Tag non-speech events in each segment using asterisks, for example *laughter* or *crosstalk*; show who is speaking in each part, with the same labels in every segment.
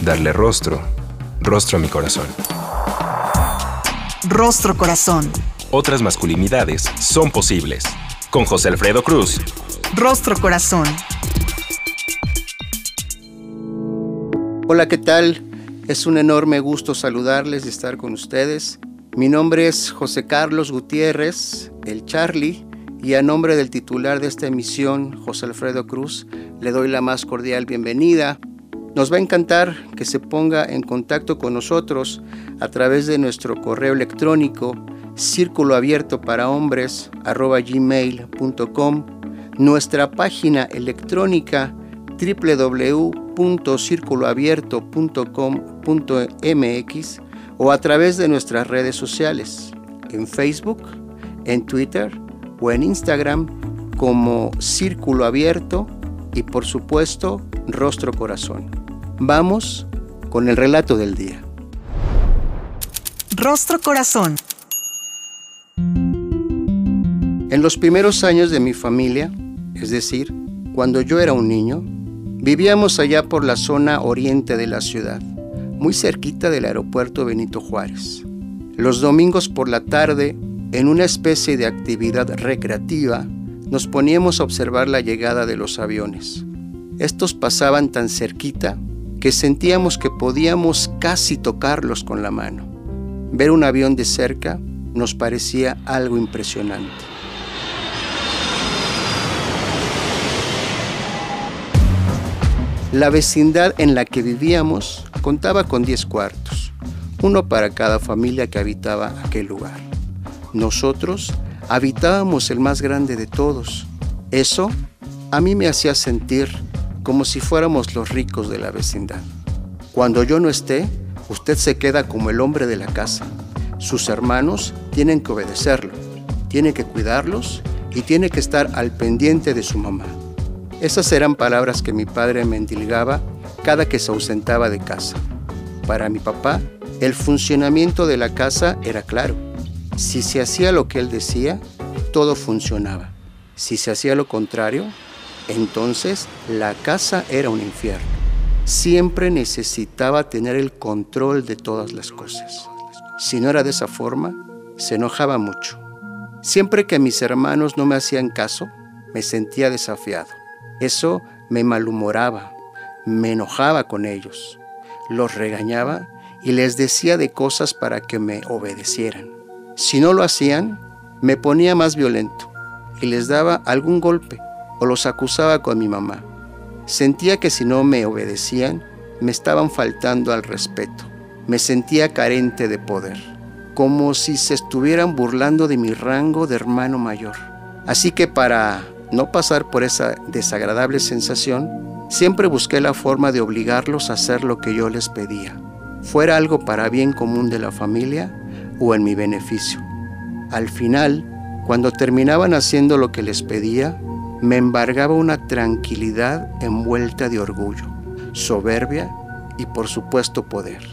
Speaker 1: darle rostro, rostro a mi corazón.
Speaker 2: Rostro Corazón.
Speaker 1: Otras masculinidades son posibles. Con José Alfredo Cruz.
Speaker 2: Rostro Corazón.
Speaker 3: Hola, ¿qué tal? Es un enorme gusto saludarles y estar con ustedes. Mi nombre es José Carlos Gutiérrez, el Charlie, y a nombre del titular de esta emisión, José Alfredo Cruz, le doy la más cordial bienvenida nos va a encantar que se ponga en contacto con nosotros a través de nuestro correo electrónico círculo abierto para hombres gmail.com, nuestra página electrónica www.circuloabierto.com.mx o a través de nuestras redes sociales en Facebook, en Twitter o en Instagram como Círculo Abierto y por supuesto Rostro Corazón. Vamos con el relato del día.
Speaker 2: Rostro Corazón.
Speaker 3: En los primeros años de mi familia, es decir, cuando yo era un niño, vivíamos allá por la zona oriente de la ciudad, muy cerquita del aeropuerto Benito Juárez. Los domingos por la tarde, en una especie de actividad recreativa, nos poníamos a observar la llegada de los aviones. Estos pasaban tan cerquita que sentíamos que podíamos casi tocarlos con la mano. Ver un avión de cerca nos parecía algo impresionante. La vecindad en la que vivíamos contaba con 10 cuartos, uno para cada familia que habitaba aquel lugar. Nosotros habitábamos el más grande de todos. Eso a mí me hacía sentir como si fuéramos los ricos de la vecindad. Cuando yo no esté, usted se queda como el hombre de la casa. Sus hermanos tienen que obedecerlo, tiene que cuidarlos y tiene que estar al pendiente de su mamá. Esas eran palabras que mi padre me endilgaba cada que se ausentaba de casa. Para mi papá, el funcionamiento de la casa era claro. Si se hacía lo que él decía, todo funcionaba. Si se hacía lo contrario, entonces la casa era un infierno. Siempre necesitaba tener el control de todas las cosas. Si no era de esa forma, se enojaba mucho. Siempre que mis hermanos no me hacían caso, me sentía desafiado. Eso me malhumoraba, me enojaba con ellos, los regañaba y les decía de cosas para que me obedecieran. Si no lo hacían, me ponía más violento y les daba algún golpe o los acusaba con mi mamá. Sentía que si no me obedecían, me estaban faltando al respeto. Me sentía carente de poder, como si se estuvieran burlando de mi rango de hermano mayor. Así que para no pasar por esa desagradable sensación, siempre busqué la forma de obligarlos a hacer lo que yo les pedía, fuera algo para bien común de la familia o en mi beneficio. Al final, cuando terminaban haciendo lo que les pedía, me embargaba una tranquilidad envuelta de orgullo, soberbia y por supuesto poder.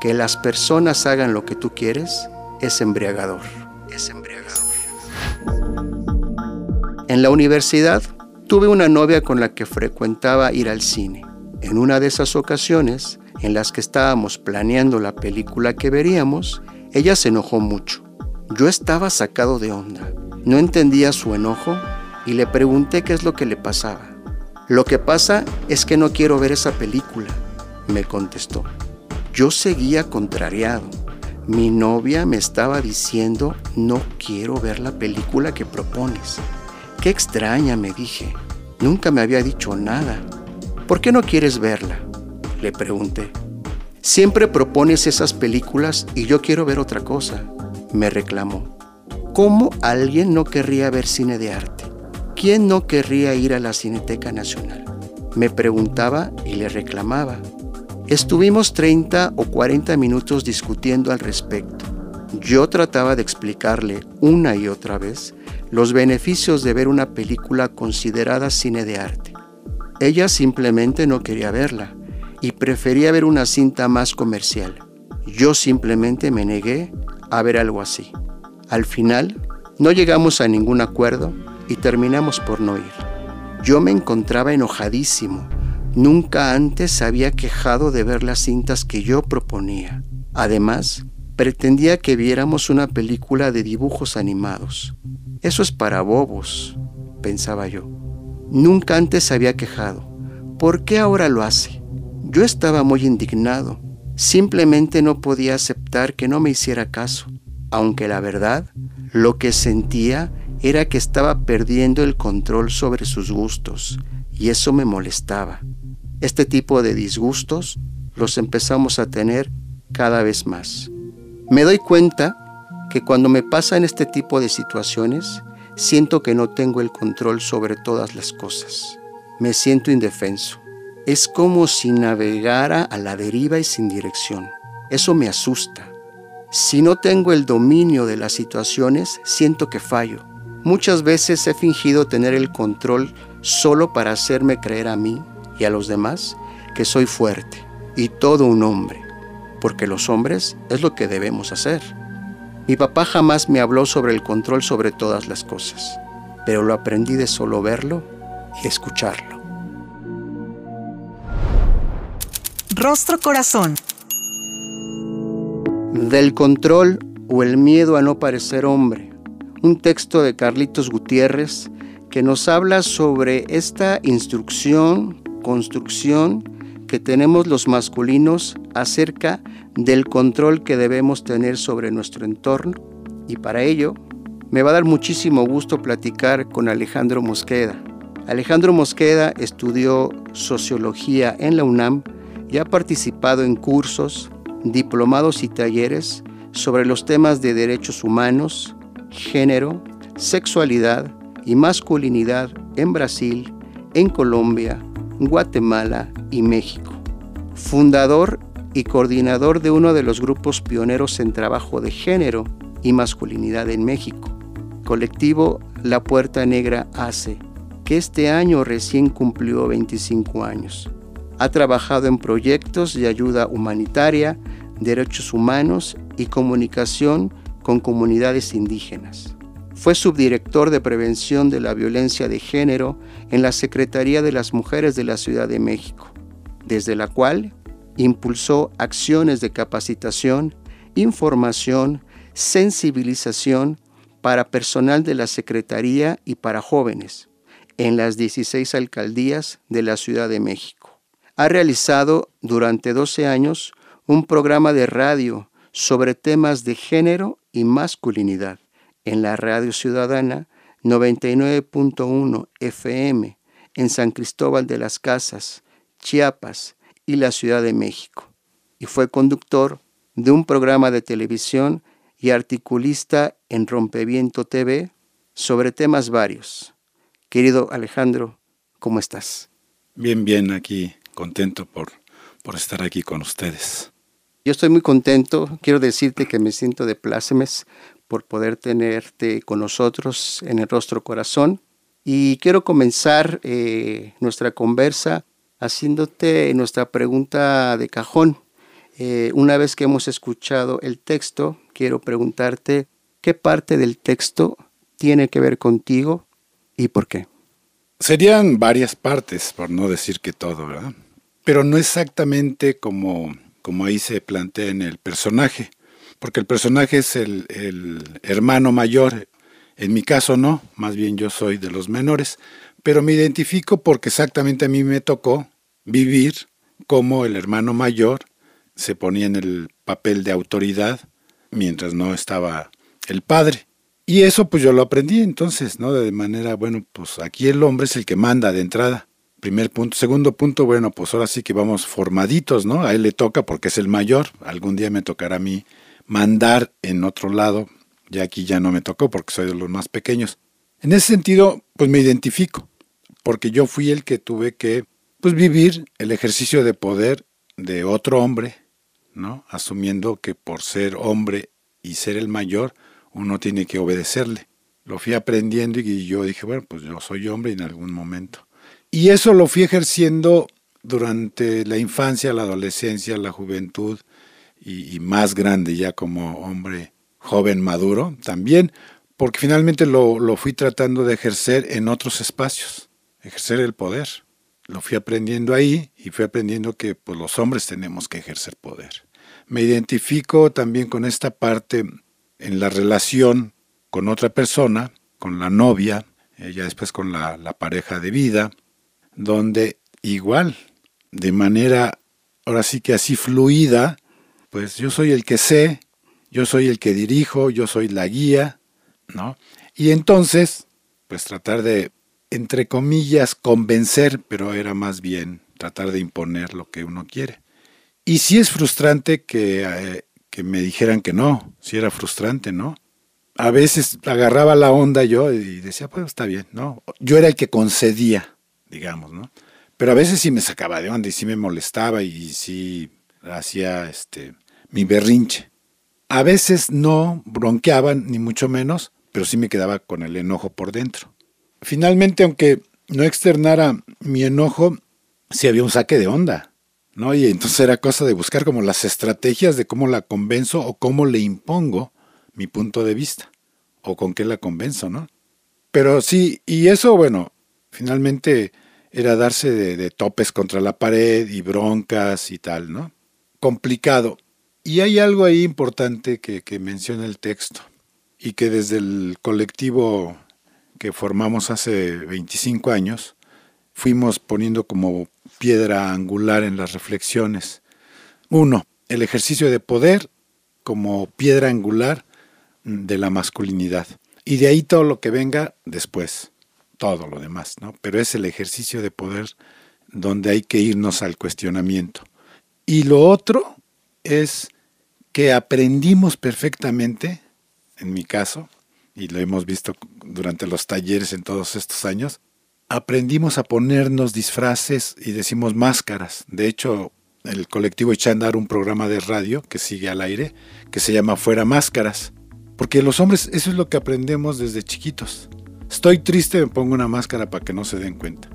Speaker 3: Que las personas hagan lo que tú quieres es embriagador. Es embriagador. En la universidad tuve una novia con la que frecuentaba ir al cine. En una de esas ocasiones, en las que estábamos planeando la película que veríamos, ella se enojó mucho. Yo estaba sacado de onda. No entendía su enojo y le pregunté qué es lo que le pasaba. Lo que pasa es que no quiero ver esa película, me contestó. Yo seguía contrariado. Mi novia me estaba diciendo, no quiero ver la película que propones. Qué extraña, me dije. Nunca me había dicho nada. ¿Por qué no quieres verla? Le pregunté. Siempre propones esas películas y yo quiero ver otra cosa, me reclamó. ¿Cómo alguien no querría ver cine de arte? ¿Quién no querría ir a la Cineteca Nacional? Me preguntaba y le reclamaba. Estuvimos 30 o 40 minutos discutiendo al respecto. Yo trataba de explicarle una y otra vez los beneficios de ver una película considerada cine de arte. Ella simplemente no quería verla y prefería ver una cinta más comercial. Yo simplemente me negué a ver algo así. Al final, no llegamos a ningún acuerdo y terminamos por no ir. Yo me encontraba enojadísimo Nunca antes había quejado de ver las cintas que yo proponía. Además, pretendía que viéramos una película de dibujos animados. Eso es para bobos, pensaba yo. Nunca antes había quejado. ¿Por qué ahora lo hace? Yo estaba muy indignado. Simplemente no podía aceptar que no me hiciera caso, aunque la verdad, lo que sentía era que estaba perdiendo el control sobre sus gustos, y eso me molestaba. Este tipo de disgustos los empezamos a tener cada vez más. Me doy cuenta que cuando me pasan este tipo de situaciones, siento que no tengo el control sobre todas las cosas. Me siento indefenso. Es como si navegara a la deriva y sin dirección. Eso me asusta. Si no tengo el dominio de las situaciones, siento que fallo. Muchas veces he fingido tener el control solo para hacerme creer a mí y a los demás que soy fuerte y todo un hombre, porque los hombres es lo que debemos hacer. Mi papá jamás me habló sobre el control sobre todas las cosas, pero lo aprendí de solo verlo y escucharlo.
Speaker 2: Rostro Corazón.
Speaker 3: Del control o el miedo a no parecer hombre. Un texto de Carlitos Gutiérrez que nos habla sobre esta instrucción construcción que tenemos los masculinos acerca del control que debemos tener sobre nuestro entorno y para ello me va a dar muchísimo gusto platicar con Alejandro Mosqueda. Alejandro Mosqueda estudió sociología en la UNAM y ha participado en cursos, diplomados y talleres sobre los temas de derechos humanos, género, sexualidad y masculinidad en Brasil, en Colombia, Guatemala y México. Fundador y coordinador de uno de los grupos pioneros en trabajo de género y masculinidad en México, colectivo La Puerta Negra ACE, que este año recién cumplió 25 años. Ha trabajado en proyectos de ayuda humanitaria, derechos humanos y comunicación con comunidades indígenas. Fue subdirector de prevención de la violencia de género en la Secretaría de las Mujeres de la Ciudad de México, desde la cual impulsó acciones de capacitación, información, sensibilización para personal de la Secretaría y para jóvenes en las 16 alcaldías de la Ciudad de México. Ha realizado durante 12 años un programa de radio sobre temas de género y masculinidad en la Radio Ciudadana 99.1 FM en San Cristóbal de las Casas, Chiapas y la Ciudad de México. Y fue conductor de un programa de televisión y articulista en Rompeviento TV sobre temas varios. Querido Alejandro, ¿cómo estás?
Speaker 4: Bien, bien, aquí contento por, por estar aquí con ustedes.
Speaker 3: Yo estoy muy contento, quiero decirte que me siento de plácemes por poder tenerte con nosotros en el rostro corazón. Y quiero comenzar eh, nuestra conversa haciéndote nuestra pregunta de cajón. Eh, una vez que hemos escuchado el texto, quiero preguntarte qué parte del texto tiene que ver contigo y por qué.
Speaker 4: Serían varias partes, por no decir que todo, ¿verdad? Pero no exactamente como, como ahí se plantea en el personaje porque el personaje es el, hermano mayor. En mi caso no, más bien yo soy de los menores, pero me identifico porque exactamente a mí me tocó vivir como el hermano mayor se ponía en el papel de autoridad mientras no estaba el padre. Y eso pues yo lo aprendí entonces, ¿no? De manera, bueno, pues aquí el hombre es el que manda de entrada. Primer punto. Segundo punto, bueno, pues ahora sí que vamos formaditos, ¿no? A él le toca porque es el mayor. Algún día me tocará a mí mandar en otro lado, ya aquí ya no me tocó porque soy de los más pequeños. En ese sentido, pues me identifico, porque yo fui el que tuve que pues, vivir el ejercicio de poder de otro hombre, ¿no? Asumiendo que por ser hombre y ser el mayor, uno tiene que obedecerle. Lo fui aprendiendo y yo dije, bueno, pues yo soy hombre en algún momento. Y eso lo fui ejerciendo durante la infancia, la adolescencia, la juventud y, más grande ya como hombre joven maduro también, porque finalmente lo, lo fui tratando de ejercer en otros espacios, ejercer el poder. Lo fui aprendiendo ahí y fui aprendiendo que pues, los hombres tenemos que ejercer poder. Me identifico también con esta parte en la relación con otra persona, con la novia, ya después con la, la pareja de vida, donde igual, de manera, ahora sí que así fluida, pues yo soy el que sé, yo soy el que dirijo, yo soy la guía, ¿no? Y entonces, pues tratar de, entre comillas, convencer, pero era más bien tratar de imponer lo que uno quiere. Y sí es frustrante que, eh, que me dijeran que no, si era frustrante, ¿no? A veces agarraba la onda yo y decía, pues está bien, ¿no? Yo era el que concedía, digamos, ¿no? Pero a veces sí me sacaba de onda y sí me molestaba y sí hacía este mi berrinche. A veces no bronqueaban, ni mucho menos, pero sí me quedaba con el enojo por dentro. Finalmente, aunque no externara mi enojo, sí había un saque de onda, ¿no? Y entonces era cosa de buscar como las estrategias de cómo la convenzo o cómo le impongo mi punto de vista, o con qué la convenzo, ¿no? Pero sí, y eso, bueno, finalmente era darse de, topes contra la pared y broncas y tal, ¿no? Complicado. Y hay algo ahí importante que, menciona el texto y que desde el colectivo que formamos hace 25 años fuimos poniendo como piedra angular en las reflexiones. Uno, el ejercicio de poder como piedra angular de la masculinidad. Y de ahí todo lo que venga después todo lo demás, ¿no? Pero es el ejercicio de poder donde hay que irnos al cuestionamiento. Y lo otro es que aprendimos perfectamente, en mi caso, y lo hemos visto durante los talleres en todos estos años, aprendimos a ponernos disfraces y decimos máscaras. De hecho, el colectivo echa a andar un programa de radio que sigue al aire, que se llama Fuera Máscaras. Porque los hombres, eso es lo que aprendemos desde chiquitos. Estoy triste, me pongo una máscara para que no se den cuenta.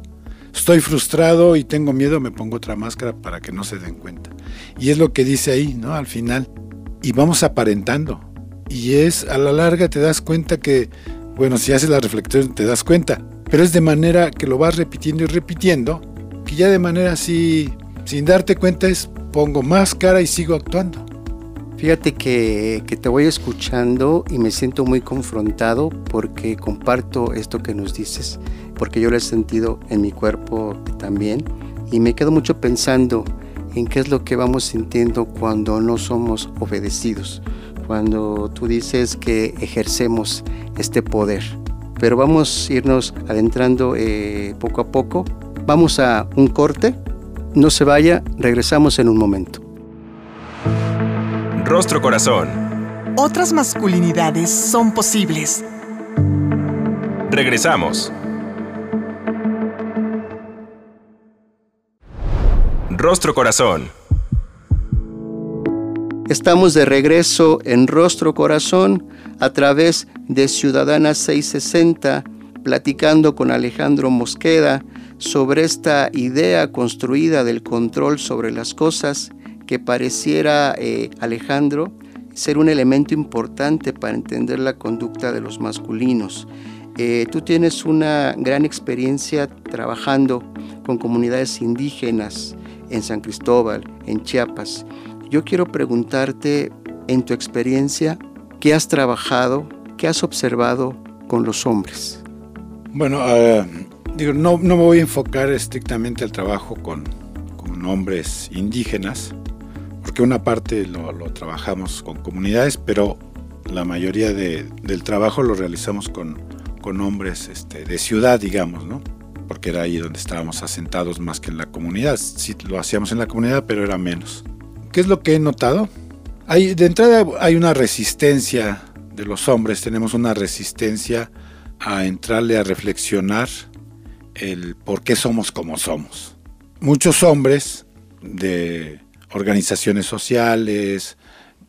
Speaker 4: Estoy frustrado y tengo miedo, me pongo otra máscara para que no se den cuenta. Y es lo que dice ahí, ¿no? Al final. Y vamos aparentando. Y es, a la larga te das cuenta que, bueno, si haces la reflexión te das cuenta. Pero es de manera que lo vas repitiendo y repitiendo, que ya de manera así, sin darte cuenta, es pongo máscara y sigo actuando.
Speaker 3: Fíjate que, te voy escuchando y me siento muy confrontado porque comparto esto que nos dices, porque yo lo he sentido en mi cuerpo también y me quedo mucho pensando en qué es lo que vamos sintiendo cuando no somos obedecidos, cuando tú dices que ejercemos este poder. Pero vamos a irnos adentrando eh, poco a poco. Vamos a un corte, no se vaya, regresamos en un momento.
Speaker 1: Rostro Corazón.
Speaker 2: Otras masculinidades son posibles.
Speaker 1: Regresamos. Rostro Corazón.
Speaker 3: Estamos de regreso en Rostro Corazón a través de Ciudadana 660, platicando con Alejandro Mosqueda sobre esta idea construida del control sobre las cosas que pareciera, eh, Alejandro, ser un elemento importante para entender la conducta de los masculinos. Eh, tú tienes una gran experiencia trabajando con comunidades indígenas en San Cristóbal, en Chiapas. Yo quiero preguntarte, en tu experiencia, ¿qué has trabajado, qué has observado con los hombres?
Speaker 4: Bueno, ah, digo, no, me voy a enfocar estrictamente al trabajo con hombres indígenas, porque una parte lo, trabajamos con comunidades, pero la mayoría del trabajo lo realizamos con, con hombres este, de ciudad, digamos, ¿no? Porque era ahí donde estábamos asentados más que en la comunidad. Sí, lo hacíamos en la comunidad, pero era menos. ¿Qué es lo que he notado? Hay, de entrada hay una resistencia de los hombres, tenemos una resistencia a entrarle a reflexionar el por qué somos como somos. Muchos hombres de organizaciones sociales,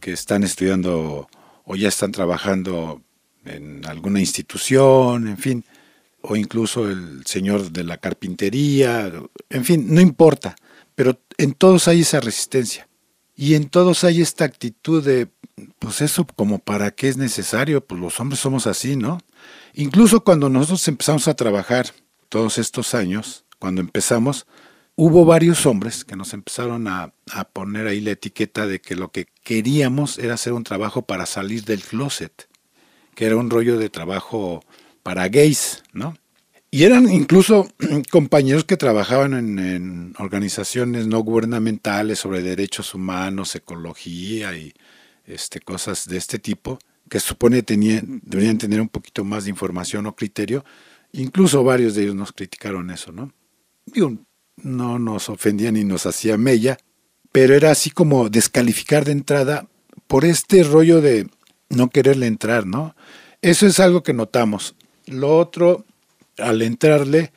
Speaker 4: que están estudiando o ya están trabajando en alguna institución, en fin, o incluso el señor de la carpintería, en fin, no importa, pero en todos hay esa resistencia y en todos hay esta actitud de, pues eso como para qué es necesario, pues los hombres somos así, ¿no? Incluso cuando nosotros empezamos a trabajar todos estos años, cuando empezamos, hubo varios hombres que nos empezaron a, a, poner ahí la etiqueta de que lo que queríamos era hacer un trabajo para salir del closet, que era un rollo de trabajo para gays, ¿no? Y eran incluso *clears throat* compañeros que trabajaban en, en organizaciones no gubernamentales sobre derechos humanos, ecología y este, cosas de este tipo, que supone tenían, deberían tener un poquito más de información o criterio. Incluso varios de ellos nos criticaron eso, ¿no? Digo, no nos ofendía ni nos hacía mella, pero era así como descalificar de entrada por este rollo de no quererle entrar, ¿no? Eso es algo que notamos. Lo otro, al entrarle,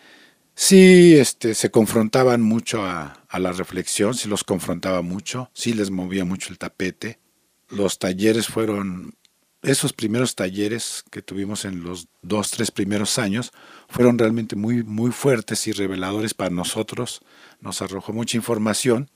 Speaker 4: sí este, se confrontaban mucho a, a la reflexión, sí los confrontaba mucho, sí les movía mucho el tapete. Los talleres fueron esos primeros talleres que tuvimos en los dos, tres primeros años fueron realmente muy, muy fuertes y reveladores para nosotros. Nos arrojó mucha información.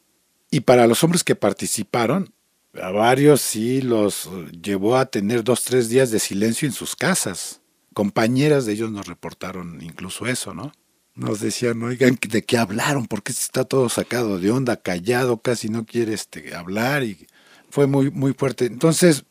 Speaker 4: Y para los hombres que participaron, a varios sí los llevó a tener dos, tres días de silencio en sus casas. Compañeras de ellos nos reportaron incluso eso, ¿no? Nos decían, oigan, ¿de qué hablaron? ¿Por qué está todo sacado de onda, callado, casi no quiere este, hablar? Y fue muy, muy fuerte. Entonces,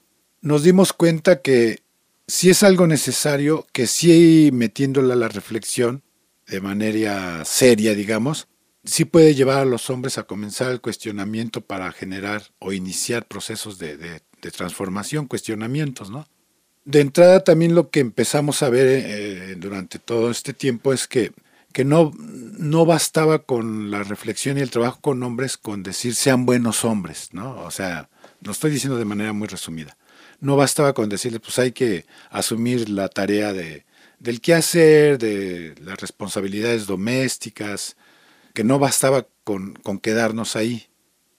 Speaker 4: nos dimos cuenta que si es algo necesario, que sí metiéndola a la reflexión de manera seria, digamos, sí puede llevar a los hombres a comenzar el cuestionamiento para generar o iniciar procesos de, de, transformación, cuestionamientos, ¿no? De entrada también lo que empezamos a ver eh, durante todo este tiempo es que, que no, no bastaba con la reflexión y el trabajo con hombres con decir sean buenos hombres, ¿no? O sea, lo estoy diciendo de manera muy resumida no bastaba con decirle, pues hay que asumir la tarea de, del quehacer, de las responsabilidades domésticas, que no bastaba con, con quedarnos ahí.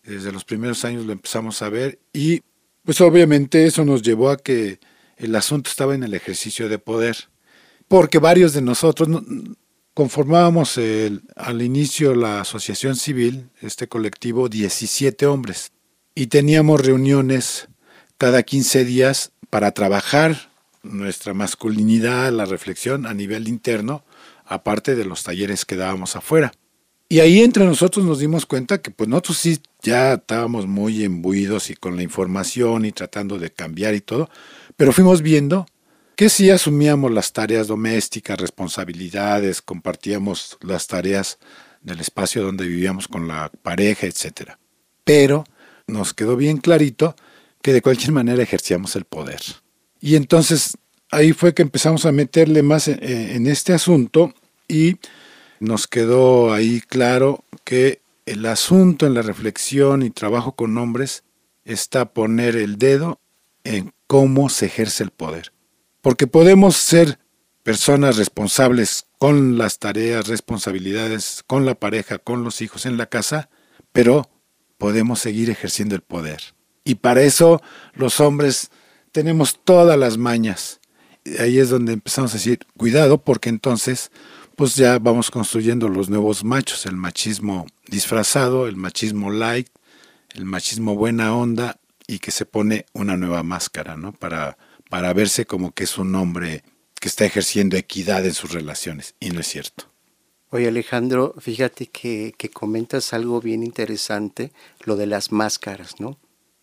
Speaker 4: Desde los primeros años lo empezamos a ver y pues obviamente eso nos llevó a que el asunto estaba en el ejercicio de poder, porque varios de nosotros conformábamos al inicio la asociación civil, este colectivo, 17 hombres, y teníamos reuniones cada 15 días para trabajar nuestra masculinidad, la reflexión a nivel interno, aparte de los talleres que dábamos afuera. Y ahí entre nosotros nos dimos cuenta que pues nosotros sí ya estábamos muy embuidos y con la información y tratando de cambiar y todo, pero fuimos viendo que sí asumíamos las tareas domésticas, responsabilidades, compartíamos las tareas del espacio donde vivíamos con la pareja, etc. Pero nos quedó bien clarito que de cualquier manera ejercíamos el poder. Y entonces ahí fue que empezamos a meterle más en, en este asunto y nos quedó ahí claro que el asunto en la reflexión y trabajo con hombres está poner el dedo en cómo se ejerce el poder. Porque podemos ser personas responsables con las tareas, responsabilidades, con la pareja, con los hijos en la casa, pero podemos seguir ejerciendo el poder. Y para eso los hombres tenemos todas las mañas. Ahí es donde empezamos a decir, cuidado, porque entonces pues ya vamos construyendo los nuevos machos, el machismo disfrazado, el machismo light, el machismo buena onda y que se pone una nueva máscara, ¿no? Para, para verse como que es un hombre que está ejerciendo equidad en sus relaciones. Y no es cierto.
Speaker 3: Oye Alejandro, fíjate que, que comentas algo bien interesante, lo de las máscaras, ¿no?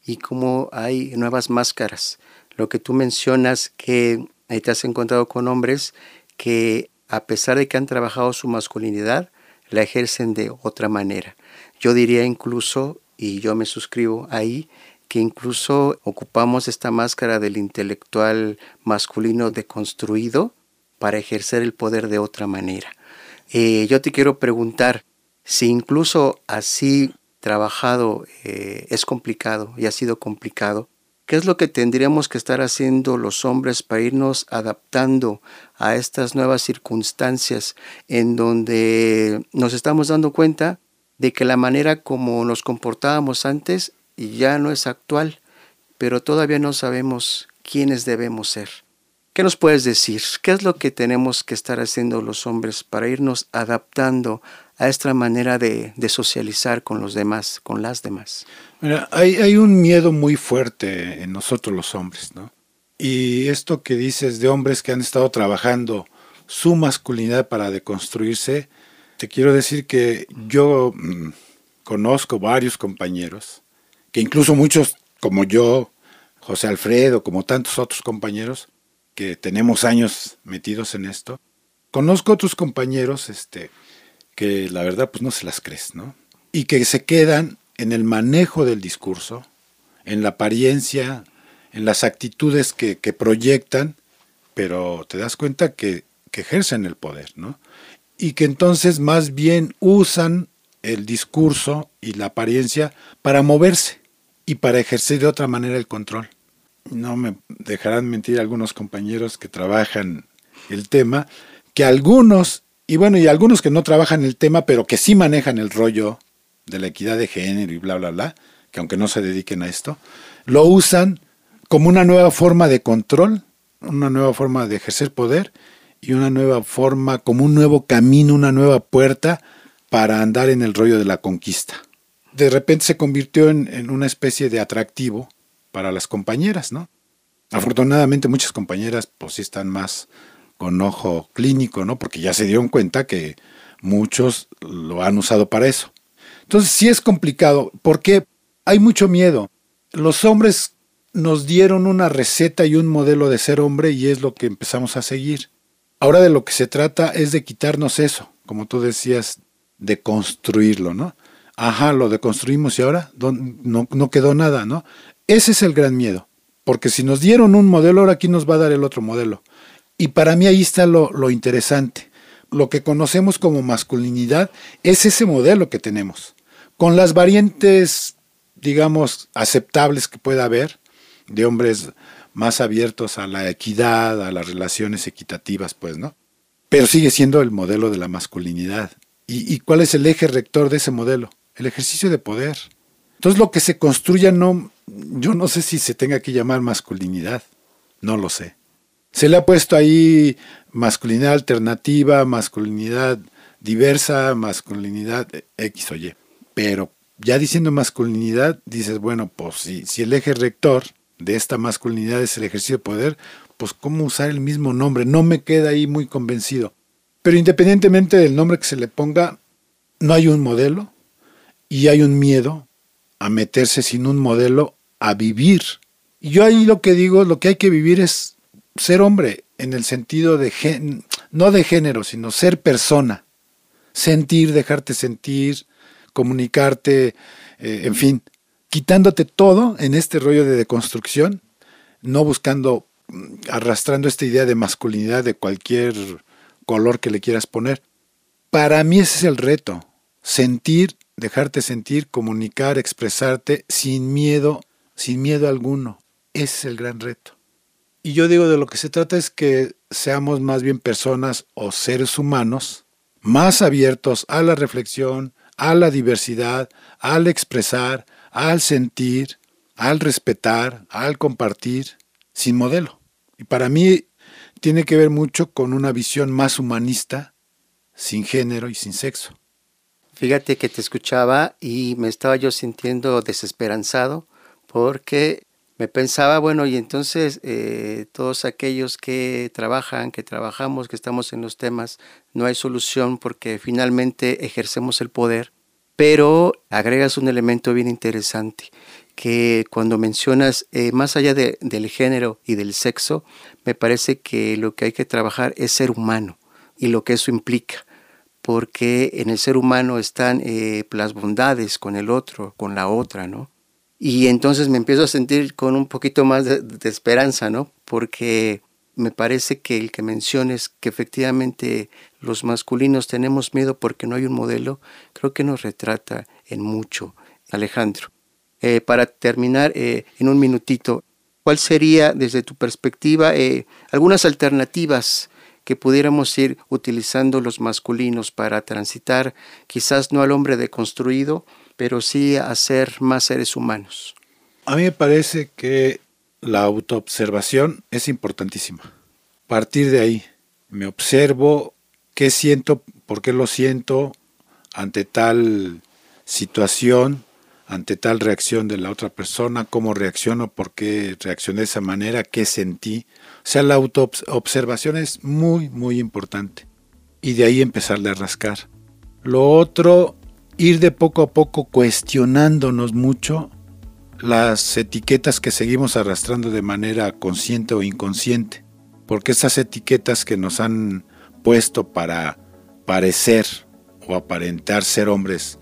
Speaker 3: Y cómo hay nuevas máscaras. Lo que tú mencionas que te has encontrado con hombres que a pesar de que han trabajado su masculinidad, la ejercen de otra manera. Yo diría incluso, y yo me suscribo ahí, que incluso ocupamos esta máscara del intelectual masculino deconstruido para ejercer el poder de otra manera. Eh, yo te quiero preguntar si incluso así trabajado eh, es complicado y ha sido complicado, ¿qué es lo que tendríamos que estar haciendo los hombres para irnos adaptando a estas nuevas circunstancias en donde nos estamos dando cuenta de que la manera como nos comportábamos antes ya no es actual, pero todavía no sabemos quiénes debemos ser. ¿Qué nos puedes decir? ¿Qué es lo que tenemos que estar haciendo los hombres para irnos adaptando a esta manera de, socializar con los demás, con las demás?
Speaker 4: Mira, hay, un miedo muy fuerte en nosotros los hombres, ¿no? Y esto que dices de hombres que han estado trabajando su masculinidad para deconstruirse, te quiero decir que yo mm, conozco varios compañeros, que incluso muchos como yo, José Alfredo, como tantos otros compañeros, que tenemos años metidos en esto, conozco otros compañeros este, que la verdad pues no se las crees, ¿no? Y que se quedan en el manejo del discurso, en la apariencia, en las actitudes que, proyectan, pero te das cuenta que, que ejercen el poder, ¿no? Y que entonces más bien usan el discurso y la apariencia para moverse y para ejercer de otra manera el control no me dejarán mentir algunos compañeros que trabajan el tema, que algunos, y bueno, y algunos que no trabajan el tema, pero que sí manejan el rollo de la equidad de género y bla, bla, bla, que aunque no se dediquen a esto, lo usan como una nueva forma de control, una nueva forma de ejercer poder y una nueva forma, como un nuevo camino, una nueva puerta para andar en el rollo de la conquista. De repente se convirtió en, una especie de atractivo para las compañeras, ¿no? Afortunadamente muchas compañeras pues sí están más con ojo clínico, ¿no? Porque ya se dieron cuenta que muchos lo han usado para eso. Entonces sí es complicado porque hay mucho miedo. Los hombres nos dieron una receta y un modelo de ser hombre y es lo que empezamos a seguir. Ahora de lo que se trata es de quitarnos eso, como tú decías, de construirlo, ¿no? Ajá, lo deconstruimos y ahora no, no quedó nada, ¿no? Ese es el gran miedo, porque si nos dieron un modelo, ahora aquí nos va a dar el otro modelo. Y para mí ahí está lo, lo interesante. Lo que conocemos como masculinidad es ese modelo que tenemos, con las variantes, digamos, aceptables que pueda haber, de hombres más abiertos a la equidad, a las relaciones equitativas, pues, ¿no? Pero sigue siendo el modelo de la masculinidad. ¿Y, y cuál es el eje rector de ese modelo? El ejercicio de poder. Entonces lo que se construya no, yo no sé si se tenga que llamar masculinidad, no lo sé. Se le ha puesto ahí masculinidad alternativa, masculinidad diversa, masculinidad X o Y. Pero ya diciendo masculinidad, dices, bueno, pues si, si el eje rector de esta masculinidad es el ejercicio de poder, pues cómo usar el mismo nombre. No me queda ahí muy convencido. Pero independientemente del nombre que se le ponga, no hay un modelo y hay un miedo a meterse sin un modelo a vivir. Y yo ahí lo que digo, lo que hay que vivir es ser hombre en el sentido de, no de género, sino ser persona. Sentir, dejarte sentir, comunicarte, eh, en fin, quitándote todo en este rollo de deconstrucción, no buscando, mm, arrastrando esta idea de masculinidad de cualquier color que le quieras poner. Para mí ese es el reto, sentir dejarte sentir, comunicar, expresarte sin miedo, sin miedo alguno. Ese es el gran reto. Y yo digo, de lo que se trata es que seamos más bien personas o seres humanos más abiertos a la reflexión, a la diversidad, al expresar, al sentir, al respetar, al compartir, sin modelo. Y para mí tiene que ver mucho con una visión más humanista, sin género y sin sexo.
Speaker 3: Fíjate que te escuchaba y me estaba yo sintiendo desesperanzado porque me pensaba, bueno, y entonces eh, todos aquellos que trabajan, que trabajamos, que estamos en los temas, no hay solución porque finalmente ejercemos el poder, pero agregas un elemento bien interesante que cuando mencionas eh, más allá del género y del sexo, me parece que lo que hay que trabajar es ser humano y lo que eso implica porque en el ser humano están eh, las bondades con el otro, con la otra, ¿no? Y entonces me empiezo a sentir con un poquito más de, esperanza, ¿no? Porque me parece que el que menciones que efectivamente los masculinos tenemos miedo porque no hay un modelo, creo que nos retrata en mucho, Alejandro. Eh, para terminar, eh, en un minutito, ¿cuál sería desde tu perspectiva algunas alternativas que pudiéramos ir utilizando los masculinos para transitar, quizás no al hombre deconstruido, pero sí a ser más seres humanos.
Speaker 4: A mí me parece que la autoobservación es importantísima. Partir de ahí, me observo qué siento, por qué lo siento ante tal situación, ante tal reacción de la otra persona, cómo reacciono, por qué reaccioné de esa manera, qué sentí. O sea, la autoobservación es muy, muy importante. Y de ahí empezarle a rascar. Lo otro, ir de poco a poco cuestionándonos mucho las etiquetas que seguimos arrastrando de manera consciente o inconsciente. Porque esas etiquetas que nos han puesto para parecer o aparentar ser hombres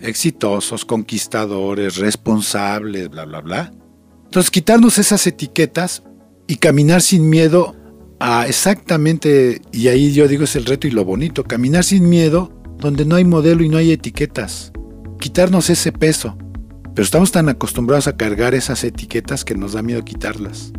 Speaker 4: exitosos, conquistadores, responsables, bla, bla, bla. Entonces, quitarnos esas etiquetas y caminar sin miedo a exactamente, y ahí yo digo es el reto y lo bonito, caminar sin miedo donde no hay modelo y no hay etiquetas. Quitarnos ese peso. Pero estamos tan acostumbrados a cargar esas etiquetas que nos da miedo quitarlas.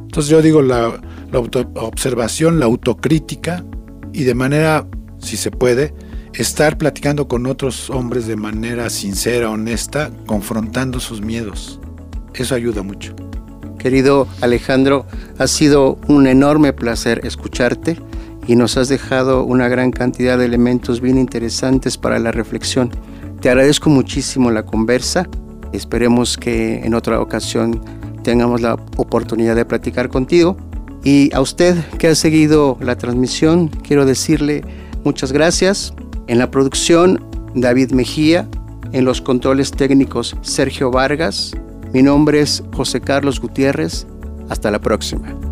Speaker 4: Entonces yo digo la, la autoobservación, la autocrítica y de manera, si se puede, estar platicando con otros hombres de manera sincera, honesta, confrontando sus miedos. Eso ayuda mucho.
Speaker 3: Querido Alejandro, ha sido un enorme placer escucharte y nos has dejado una gran cantidad de elementos bien interesantes para la reflexión. Te agradezco muchísimo la conversa. Esperemos que en otra ocasión tengamos la oportunidad de platicar contigo. Y a usted que ha seguido la transmisión, quiero decirle muchas gracias. En la producción, David Mejía. En los controles técnicos, Sergio Vargas. Mi nombre es José Carlos Gutiérrez. Hasta la próxima.